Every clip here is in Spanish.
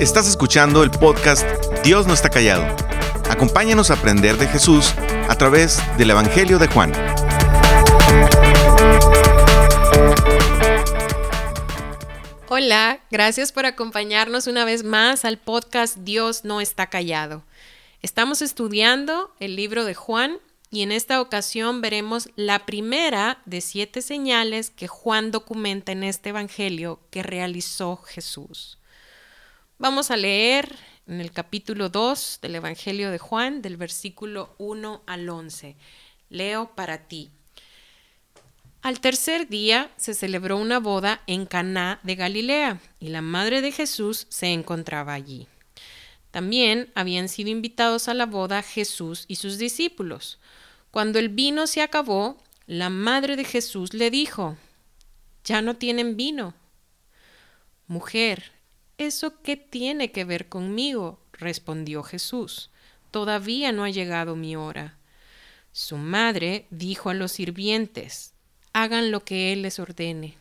Estás escuchando el podcast Dios no está callado. Acompáñanos a aprender de Jesús a través del Evangelio de Juan. Hola, gracias por acompañarnos una vez más al podcast Dios no está callado. Estamos estudiando el libro de Juan y en esta ocasión veremos la primera de siete señales que Juan documenta en este Evangelio que realizó Jesús. Vamos a leer en el capítulo 2 del Evangelio de Juan, del versículo 1 al 11. Leo para ti. Al tercer día se celebró una boda en Caná de Galilea y la madre de Jesús se encontraba allí. También habían sido invitados a la boda Jesús y sus discípulos. Cuando el vino se acabó, la madre de Jesús le dijo, Ya no tienen vino. Mujer, ¿eso qué tiene que ver conmigo? respondió Jesús. Todavía no ha llegado mi hora. Su madre dijo a los sirvientes, Hagan lo que él les ordene.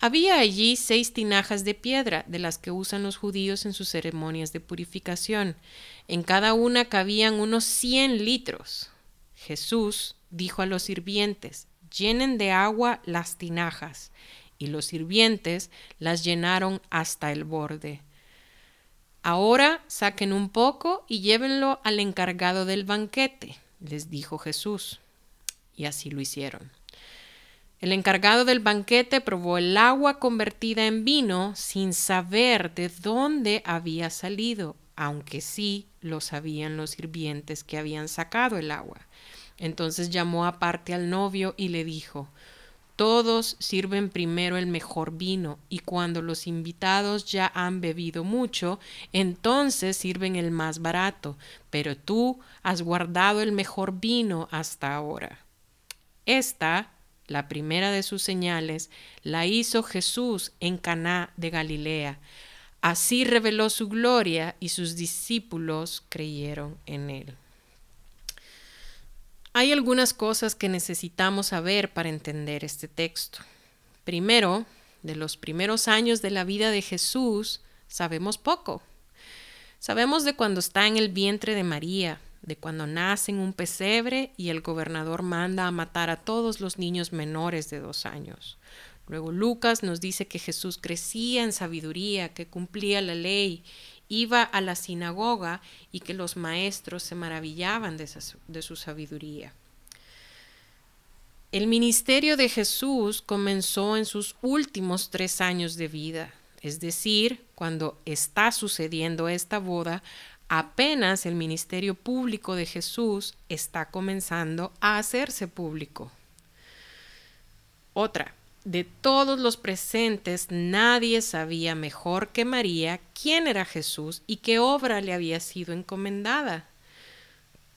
Había allí seis tinajas de piedra, de las que usan los judíos en sus ceremonias de purificación. En cada una cabían unos cien litros. Jesús dijo a los sirvientes, llenen de agua las tinajas, y los sirvientes las llenaron hasta el borde. Ahora saquen un poco y llévenlo al encargado del banquete, les dijo Jesús. Y así lo hicieron. El encargado del banquete probó el agua convertida en vino sin saber de dónde había salido, aunque sí lo sabían los sirvientes que habían sacado el agua. Entonces llamó aparte al novio y le dijo, Todos sirven primero el mejor vino, y cuando los invitados ya han bebido mucho, entonces sirven el más barato, pero tú has guardado el mejor vino hasta ahora. Esta, la primera de sus señales, la hizo Jesús en Caná de Galilea. Así reveló su gloria y sus discípulos creyeron en él. Hay algunas cosas que necesitamos saber para entender este texto. Primero, de los primeros años de la vida de Jesús, sabemos poco. Sabemos de cuando está en el vientre de María, de cuando nace en un pesebre y el gobernador manda a matar a todos los niños menores de dos años. Luego Lucas nos dice que Jesús crecía en sabiduría, que cumplía la ley iba a la sinagoga y que los maestros se maravillaban de, de su sabiduría. El ministerio de Jesús comenzó en sus últimos tres años de vida, es decir, cuando está sucediendo esta boda, apenas el ministerio público de Jesús está comenzando a hacerse público. Otra, de todos los presentes, nadie sabía mejor que María quién era Jesús y qué obra le había sido encomendada.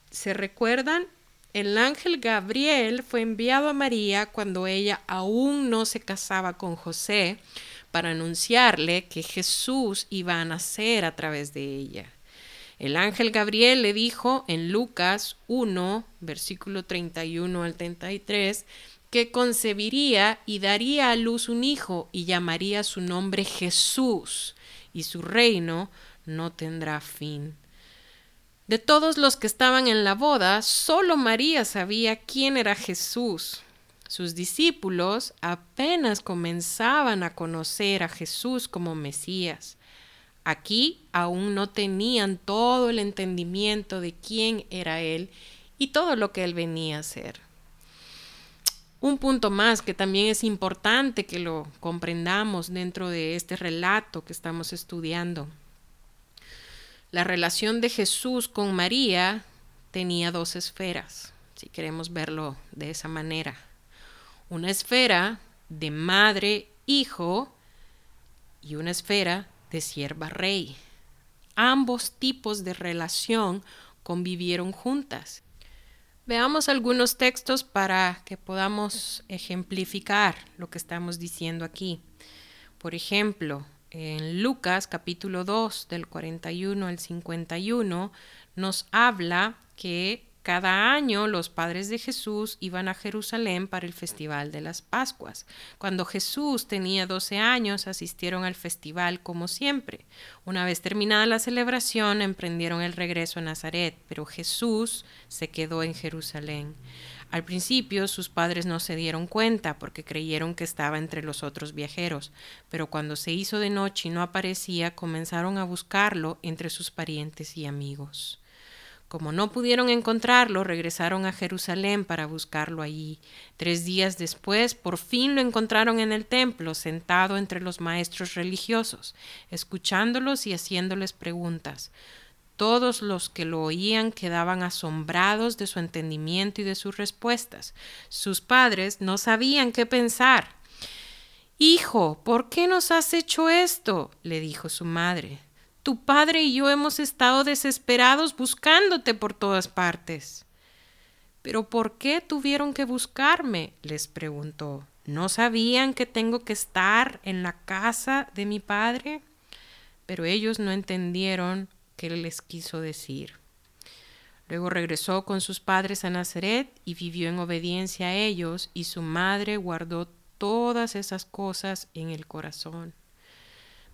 ¿Se recuerdan? El ángel Gabriel fue enviado a María cuando ella aún no se casaba con José para anunciarle que Jesús iba a nacer a través de ella. El ángel Gabriel le dijo en Lucas 1, versículo 31 al 33, que concebiría y daría a luz un hijo y llamaría su nombre Jesús, y su reino no tendrá fin. De todos los que estaban en la boda, solo María sabía quién era Jesús. Sus discípulos apenas comenzaban a conocer a Jesús como Mesías. Aquí aún no tenían todo el entendimiento de quién era Él y todo lo que Él venía a ser. Un punto más que también es importante que lo comprendamos dentro de este relato que estamos estudiando. La relación de Jesús con María tenía dos esferas, si queremos verlo de esa manera. Una esfera de madre-hijo y una esfera de sierva-rey. Ambos tipos de relación convivieron juntas Veamos algunos textos para que podamos ejemplificar lo que estamos diciendo aquí. Por ejemplo, en Lucas capítulo 2 del 41 al 51 nos habla que Cada año los padres de Jesús iban a Jerusalén para el festival de las Pascuas. Cuando Jesús tenía 12 años asistieron al festival como siempre. Una vez terminada la celebración emprendieron el regreso a Nazaret, pero Jesús se quedó en Jerusalén. Al principio sus padres no se dieron cuenta porque creyeron que estaba entre los otros viajeros, pero cuando se hizo de noche y no aparecía, comenzaron a buscarlo entre sus parientes y amigos. Como no pudieron encontrarlo, regresaron a Jerusalén para buscarlo allí. Tres días después, por fin lo encontraron en el templo, sentado entre los maestros religiosos, escuchándolos y haciéndoles preguntas. Todos los que lo oían quedaban asombrados de su entendimiento y de sus respuestas. Sus padres no sabían qué pensar. Hijo, ¿por qué nos has hecho esto? le dijo su madre. Tu padre y yo hemos estado desesperados buscándote por todas partes. ¿Pero por qué tuvieron que buscarme? les preguntó. ¿No sabían que tengo que estar en la casa de mi padre? Pero ellos no entendieron qué les quiso decir. Luego regresó con sus padres a Nazaret y vivió en obediencia a ellos, y su madre guardó todas esas cosas en el corazón.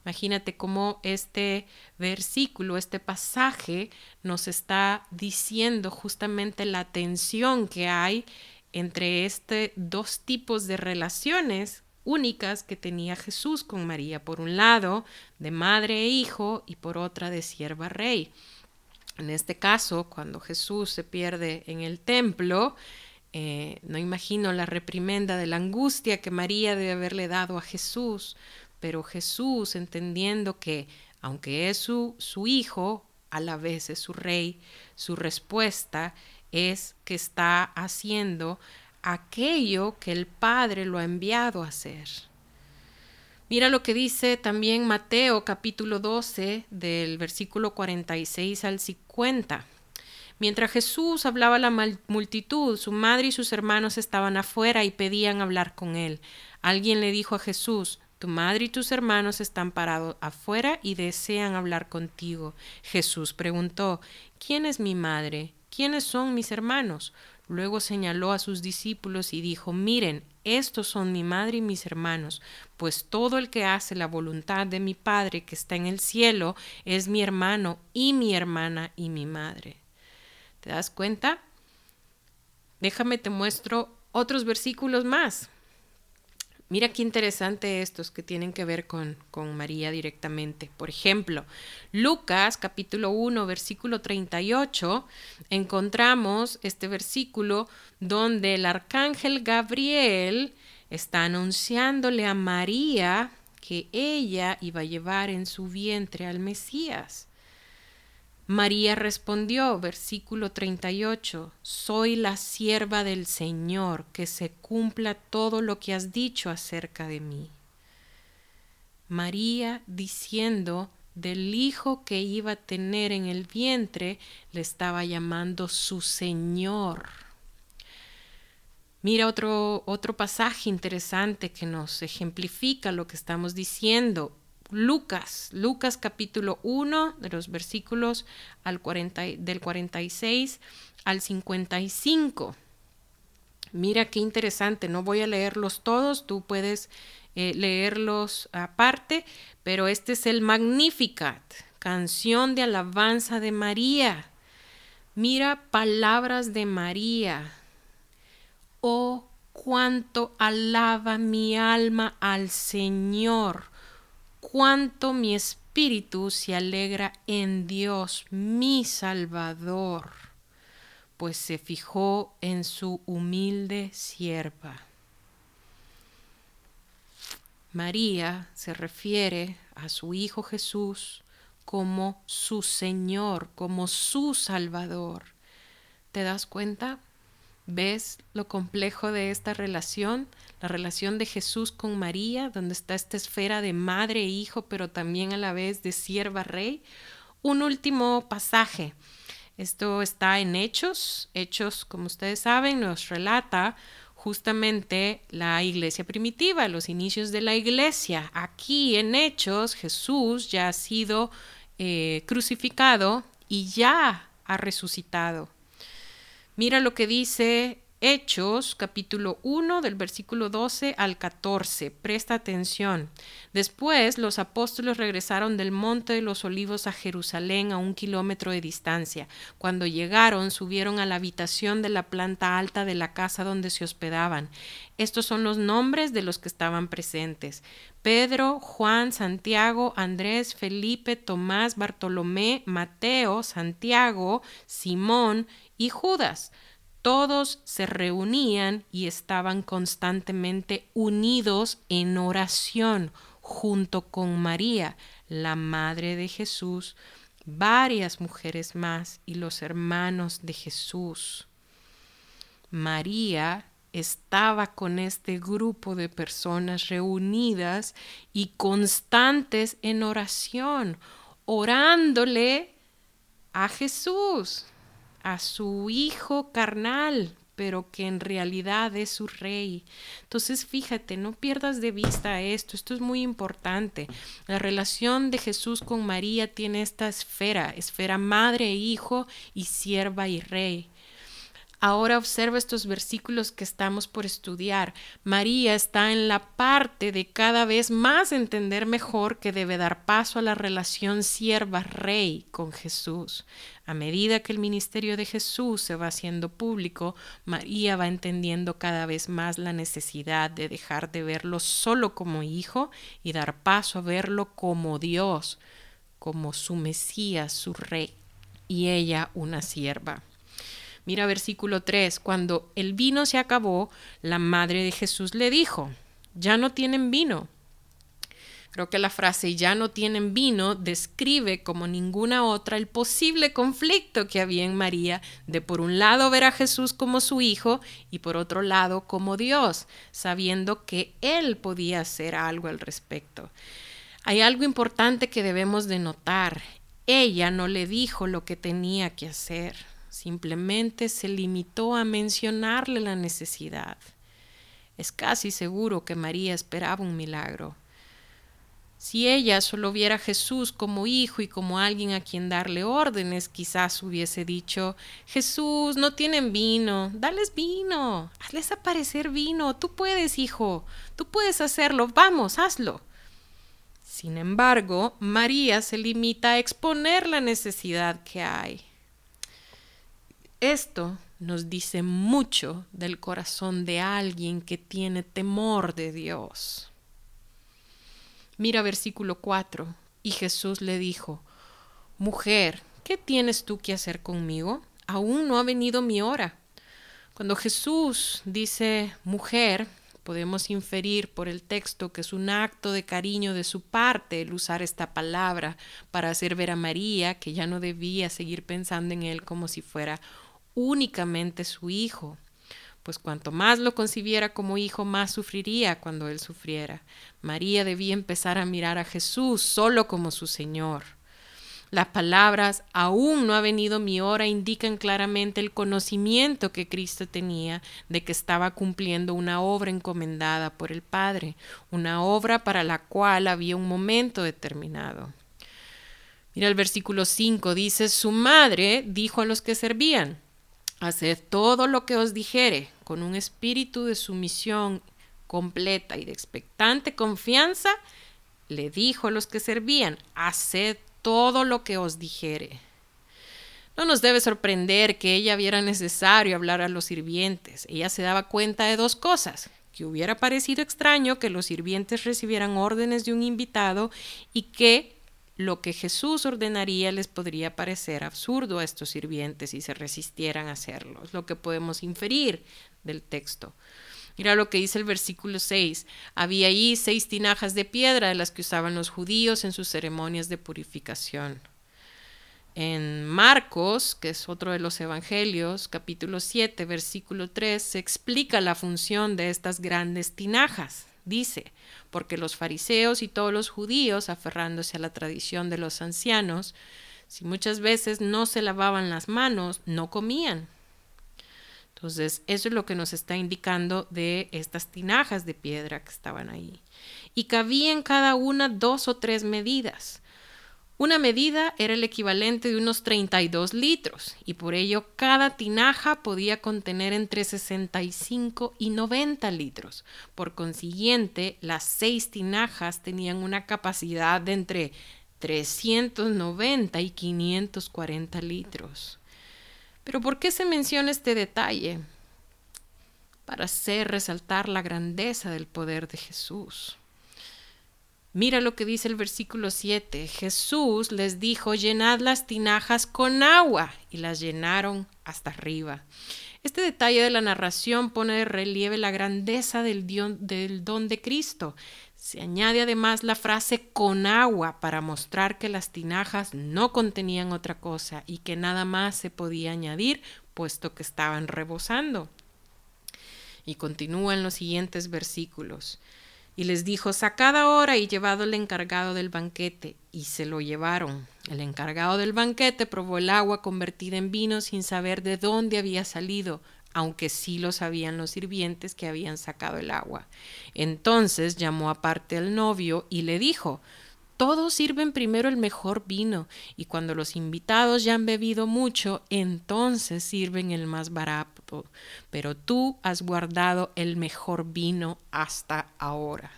Imagínate cómo este versículo, este pasaje nos está diciendo justamente la tensión que hay entre este dos tipos de relaciones únicas que tenía Jesús con María, por un lado de madre e hijo y por otra de sierva rey. En este caso, cuando Jesús se pierde en el templo, eh, no imagino la reprimenda de la angustia que María debe haberle dado a Jesús, pero Jesús, entendiendo que, aunque es su, su hijo, a la vez es su rey, su respuesta es que está haciendo aquello que el Padre lo ha enviado a hacer. Mira lo que dice también Mateo capítulo 12 del versículo 46 al 50. Mientras Jesús hablaba a la multitud, su madre y sus hermanos estaban afuera y pedían hablar con él. Alguien le dijo a Jesús, tu madre y tus hermanos están parados afuera y desean hablar contigo. Jesús preguntó, ¿quién es mi madre? ¿Quiénes son mis hermanos? Luego señaló a sus discípulos y dijo, miren, estos son mi madre y mis hermanos, pues todo el que hace la voluntad de mi Padre que está en el cielo es mi hermano y mi hermana y mi madre. ¿Te das cuenta? Déjame te muestro otros versículos más. Mira qué interesante estos que tienen que ver con, con María directamente. Por ejemplo, Lucas capítulo 1, versículo 38, encontramos este versículo donde el arcángel Gabriel está anunciándole a María que ella iba a llevar en su vientre al Mesías. María respondió, versículo 38, Soy la sierva del Señor, que se cumpla todo lo que has dicho acerca de mí. María diciendo del hijo que iba a tener en el vientre, le estaba llamando su Señor. Mira otro, otro pasaje interesante que nos ejemplifica lo que estamos diciendo. Lucas, Lucas capítulo 1, de los versículos al 40, del 46 al 55. Mira qué interesante, no voy a leerlos todos, tú puedes eh, leerlos aparte, pero este es el Magnificat, canción de alabanza de María. Mira palabras de María. Oh, cuánto alaba mi alma al Señor cuánto mi espíritu se alegra en Dios, mi Salvador, pues se fijó en su humilde sierva. María se refiere a su Hijo Jesús como su Señor, como su Salvador. ¿Te das cuenta? ¿Ves lo complejo de esta relación? La relación de Jesús con María, donde está esta esfera de madre e hijo, pero también a la vez de sierva rey. Un último pasaje. Esto está en Hechos. Hechos, como ustedes saben, nos relata justamente la iglesia primitiva, los inicios de la iglesia. Aquí en Hechos, Jesús ya ha sido eh, crucificado y ya ha resucitado. Mira lo que dice Hechos capítulo 1 del versículo 12 al 14. Presta atención. Después los apóstoles regresaron del monte de los olivos a Jerusalén a un kilómetro de distancia. Cuando llegaron subieron a la habitación de la planta alta de la casa donde se hospedaban. Estos son los nombres de los que estaban presentes. Pedro, Juan, Santiago, Andrés, Felipe, Tomás, Bartolomé, Mateo, Santiago, Simón y Judas todos se reunían y estaban constantemente unidos en oración junto con María, la Madre de Jesús, varias mujeres más y los hermanos de Jesús. María estaba con este grupo de personas reunidas y constantes en oración, orándole a Jesús a su hijo carnal, pero que en realidad es su rey. Entonces, fíjate, no pierdas de vista esto, esto es muy importante. La relación de Jesús con María tiene esta esfera, esfera madre, hijo y sierva y rey. Ahora observa estos versículos que estamos por estudiar. María está en la parte de cada vez más entender mejor que debe dar paso a la relación sierva-rey con Jesús. A medida que el ministerio de Jesús se va haciendo público, María va entendiendo cada vez más la necesidad de dejar de verlo solo como hijo y dar paso a verlo como Dios, como su Mesías, su rey, y ella una sierva. Mira versículo 3, cuando el vino se acabó, la madre de Jesús le dijo, ya no tienen vino. Creo que la frase ya no tienen vino describe como ninguna otra el posible conflicto que había en María de por un lado ver a Jesús como su hijo y por otro lado como Dios, sabiendo que él podía hacer algo al respecto. Hay algo importante que debemos de notar. Ella no le dijo lo que tenía que hacer. Simplemente se limitó a mencionarle la necesidad. Es casi seguro que María esperaba un milagro. Si ella solo viera a Jesús como hijo y como alguien a quien darle órdenes, quizás hubiese dicho, Jesús, no tienen vino, dales vino, hazles aparecer vino, tú puedes, hijo, tú puedes hacerlo, vamos, hazlo. Sin embargo, María se limita a exponer la necesidad que hay. Esto nos dice mucho del corazón de alguien que tiene temor de Dios. Mira versículo 4. Y Jesús le dijo, Mujer, ¿qué tienes tú que hacer conmigo? Aún no ha venido mi hora. Cuando Jesús dice mujer, podemos inferir por el texto que es un acto de cariño de su parte el usar esta palabra para hacer ver a María que ya no debía seguir pensando en él como si fuera únicamente su hijo, pues cuanto más lo concibiera como hijo, más sufriría cuando él sufriera. María debía empezar a mirar a Jesús solo como su Señor. Las palabras aún no ha venido mi hora indican claramente el conocimiento que Cristo tenía de que estaba cumpliendo una obra encomendada por el Padre, una obra para la cual había un momento determinado. Mira el versículo 5, dice, su madre dijo a los que servían, Haced todo lo que os dijere con un espíritu de sumisión completa y de expectante confianza, le dijo a los que servían, haced todo lo que os dijere. No nos debe sorprender que ella viera necesario hablar a los sirvientes. Ella se daba cuenta de dos cosas, que hubiera parecido extraño que los sirvientes recibieran órdenes de un invitado y que lo que Jesús ordenaría les podría parecer absurdo a estos sirvientes si se resistieran a hacerlo. Es lo que podemos inferir del texto. Mira lo que dice el versículo 6. Había allí seis tinajas de piedra de las que usaban los judíos en sus ceremonias de purificación. En Marcos, que es otro de los evangelios, capítulo 7, versículo 3, se explica la función de estas grandes tinajas. Dice, porque los fariseos y todos los judíos, aferrándose a la tradición de los ancianos, si muchas veces no se lavaban las manos, no comían. Entonces, eso es lo que nos está indicando de estas tinajas de piedra que estaban ahí. Y cabían cada una dos o tres medidas. Una medida era el equivalente de unos 32 litros y por ello cada tinaja podía contener entre 65 y 90 litros. Por consiguiente, las seis tinajas tenían una capacidad de entre 390 y 540 litros. Pero ¿por qué se menciona este detalle? Para hacer resaltar la grandeza del poder de Jesús. Mira lo que dice el versículo 7. Jesús les dijo, llenad las tinajas con agua y las llenaron hasta arriba. Este detalle de la narración pone de relieve la grandeza del, don de Cristo. Se añade además la frase con agua para mostrar que las tinajas no contenían otra cosa y que nada más se podía añadir puesto que estaban rebosando. Y continúa en los siguientes versículos. Y les dijo, sacad ahora y llevado al encargado del banquete. Y se lo llevaron. El encargado del banquete probó el agua convertida en vino sin saber de dónde había salido, aunque sí lo sabían los sirvientes que habían sacado el agua. Entonces llamó aparte al novio y le dijo, todos sirven primero el mejor vino, y cuando los invitados ya han bebido mucho, entonces sirven el más barato. Pero tú has guardado el mejor vino hasta ahora.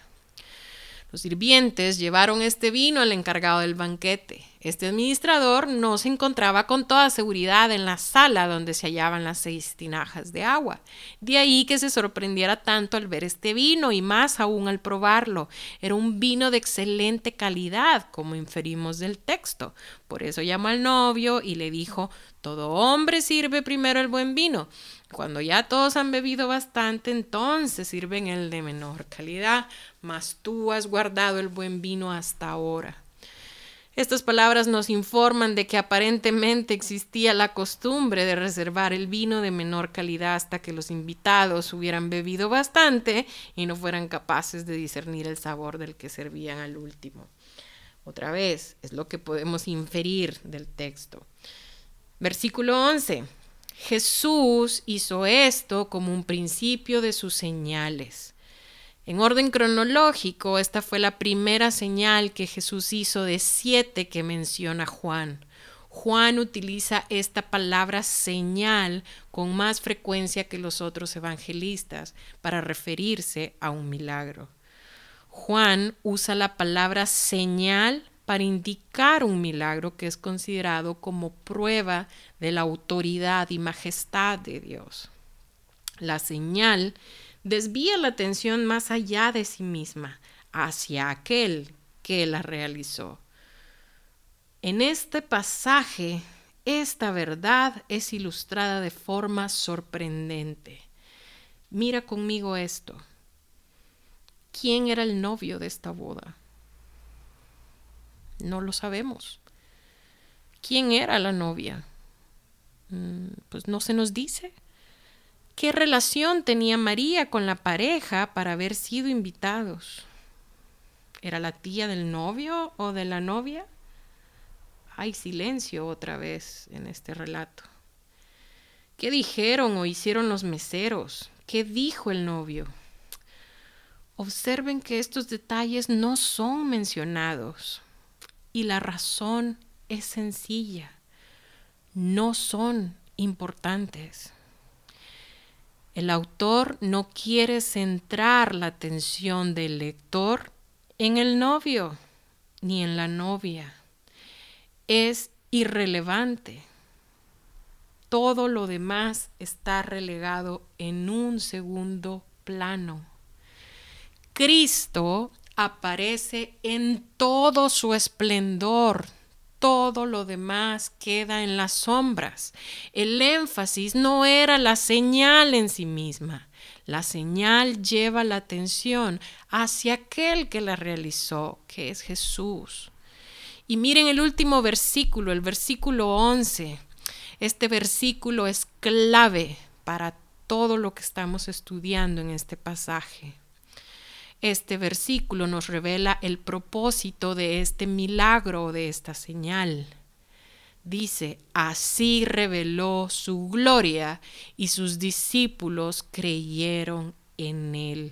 Los sirvientes llevaron este vino al encargado del banquete. Este administrador no se encontraba con toda seguridad en la sala donde se hallaban las seis tinajas de agua. De ahí que se sorprendiera tanto al ver este vino y más aún al probarlo. Era un vino de excelente calidad, como inferimos del texto. Por eso llamó al novio y le dijo, todo hombre sirve primero el buen vino cuando ya todos han bebido bastante, entonces sirven el de menor calidad, mas tú has guardado el buen vino hasta ahora. Estas palabras nos informan de que aparentemente existía la costumbre de reservar el vino de menor calidad hasta que los invitados hubieran bebido bastante y no fueran capaces de discernir el sabor del que servían al último. Otra vez, es lo que podemos inferir del texto. Versículo 11. Jesús hizo esto como un principio de sus señales. En orden cronológico, esta fue la primera señal que Jesús hizo de siete que menciona Juan. Juan utiliza esta palabra señal con más frecuencia que los otros evangelistas para referirse a un milagro. Juan usa la palabra señal para indicar un milagro que es considerado como prueba de la autoridad y majestad de Dios. La señal desvía la atención más allá de sí misma, hacia aquel que la realizó. En este pasaje, esta verdad es ilustrada de forma sorprendente. Mira conmigo esto. ¿Quién era el novio de esta boda? No lo sabemos. ¿Quién era la novia? Mm, pues no se nos dice. ¿Qué relación tenía María con la pareja para haber sido invitados? ¿Era la tía del novio o de la novia? Hay silencio otra vez en este relato. ¿Qué dijeron o hicieron los meseros? ¿Qué dijo el novio? Observen que estos detalles no son mencionados. Y la razón es sencilla. No son importantes. El autor no quiere centrar la atención del lector en el novio ni en la novia. Es irrelevante. Todo lo demás está relegado en un segundo plano. Cristo aparece en todo su esplendor. Todo lo demás queda en las sombras. El énfasis no era la señal en sí misma. La señal lleva la atención hacia aquel que la realizó, que es Jesús. Y miren el último versículo, el versículo 11. Este versículo es clave para todo lo que estamos estudiando en este pasaje. Este versículo nos revela el propósito de este milagro, de esta señal. Dice, así reveló su gloria y sus discípulos creyeron en él.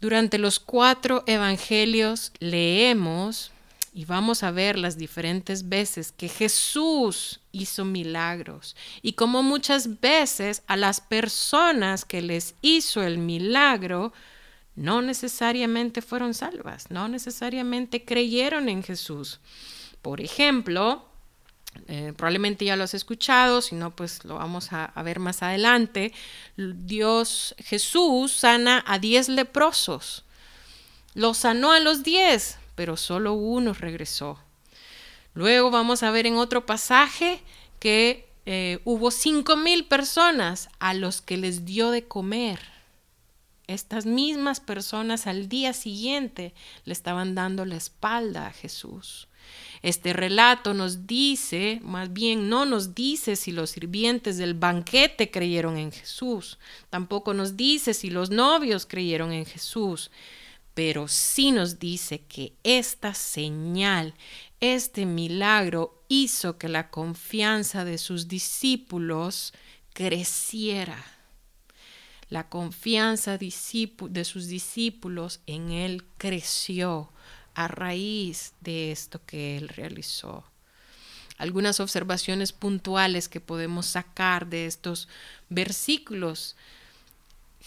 Durante los cuatro evangelios leemos y vamos a ver las diferentes veces que Jesús hizo milagros y como muchas veces a las personas que les hizo el milagro no necesariamente fueron salvas, no necesariamente creyeron en Jesús. Por ejemplo, eh, probablemente ya lo has escuchado, si no, pues lo vamos a, a, ver más adelante. Dios, Jesús sana a diez leprosos. Los sanó a los diez, pero solo uno regresó. Luego vamos a ver en otro pasaje que eh, hubo cinco mil personas a los que les dio de comer. Estas mismas personas al día siguiente le estaban dando la espalda a Jesús. Este relato nos dice, más bien no nos dice si los sirvientes del banquete creyeron en Jesús, tampoco nos dice si los novios creyeron en Jesús, pero sí nos dice que esta señal, este milagro hizo que la confianza de sus discípulos creciera. La confianza de sus discípulos en Él creció a raíz de esto que Él realizó. Algunas observaciones puntuales que podemos sacar de estos versículos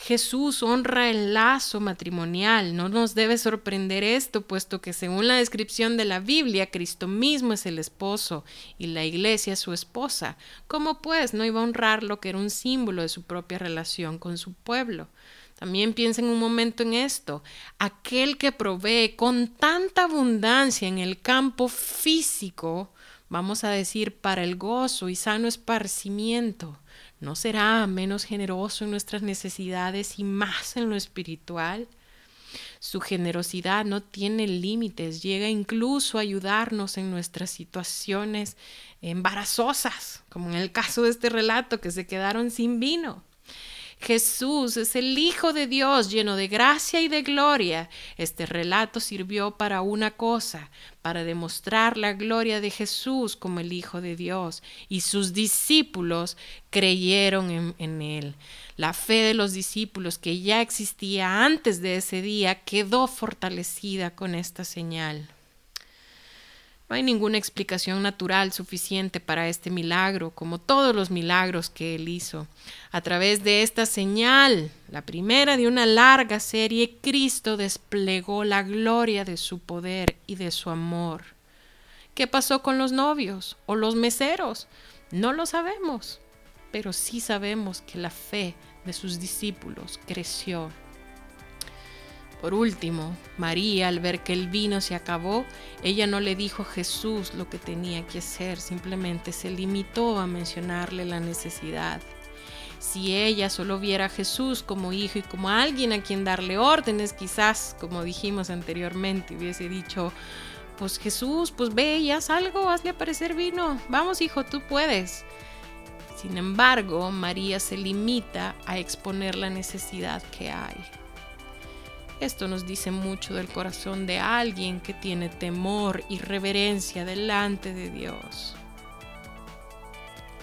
Jesús honra el lazo matrimonial. No nos debe sorprender esto, puesto que según la descripción de la Biblia, Cristo mismo es el esposo y la iglesia es su esposa. ¿Cómo pues no iba a honrar lo que era un símbolo de su propia relación con su pueblo? También piensen un momento en esto. Aquel que provee con tanta abundancia en el campo físico, vamos a decir, para el gozo y sano esparcimiento, ¿No será menos generoso en nuestras necesidades y más en lo espiritual? Su generosidad no tiene límites, llega incluso a ayudarnos en nuestras situaciones embarazosas, como en el caso de este relato que se quedaron sin vino. Jesús es el Hijo de Dios lleno de gracia y de gloria. Este relato sirvió para una cosa, para demostrar la gloria de Jesús como el Hijo de Dios, y sus discípulos creyeron en, él. La fe de los discípulos que ya existía antes de ese día quedó fortalecida con esta señal. No hay ninguna explicación natural suficiente para este milagro, como todos los milagros que él hizo. A través de esta señal, la primera de una larga serie, Cristo desplegó la gloria de su poder y de su amor. ¿Qué pasó con los novios o los meseros? No lo sabemos, pero sí sabemos que la fe de sus discípulos creció por último, María, al ver que el vino se acabó, ella no le dijo a Jesús lo que tenía que hacer, simplemente se limitó a mencionarle la necesidad. Si ella solo viera a Jesús como hijo y como alguien a quien darle órdenes, quizás, como dijimos anteriormente, hubiese dicho, pues Jesús, pues ve y haz algo, hazle aparecer vino, vamos hijo, tú puedes. Sin embargo, María se limita a exponer la necesidad que hay. Esto nos dice mucho del corazón de alguien que tiene temor y reverencia delante de Dios.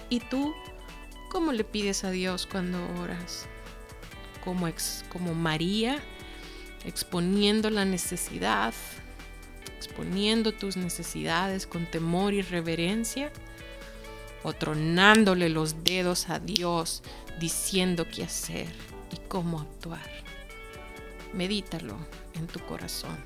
¿Y tú cómo le pides a Dios cuando oras? Como, ex, como María, exponiendo la necesidad, exponiendo tus necesidades con temor y reverencia, o tronándole los dedos a Dios diciendo qué hacer y cómo actuar. Medítalo en tu corazón.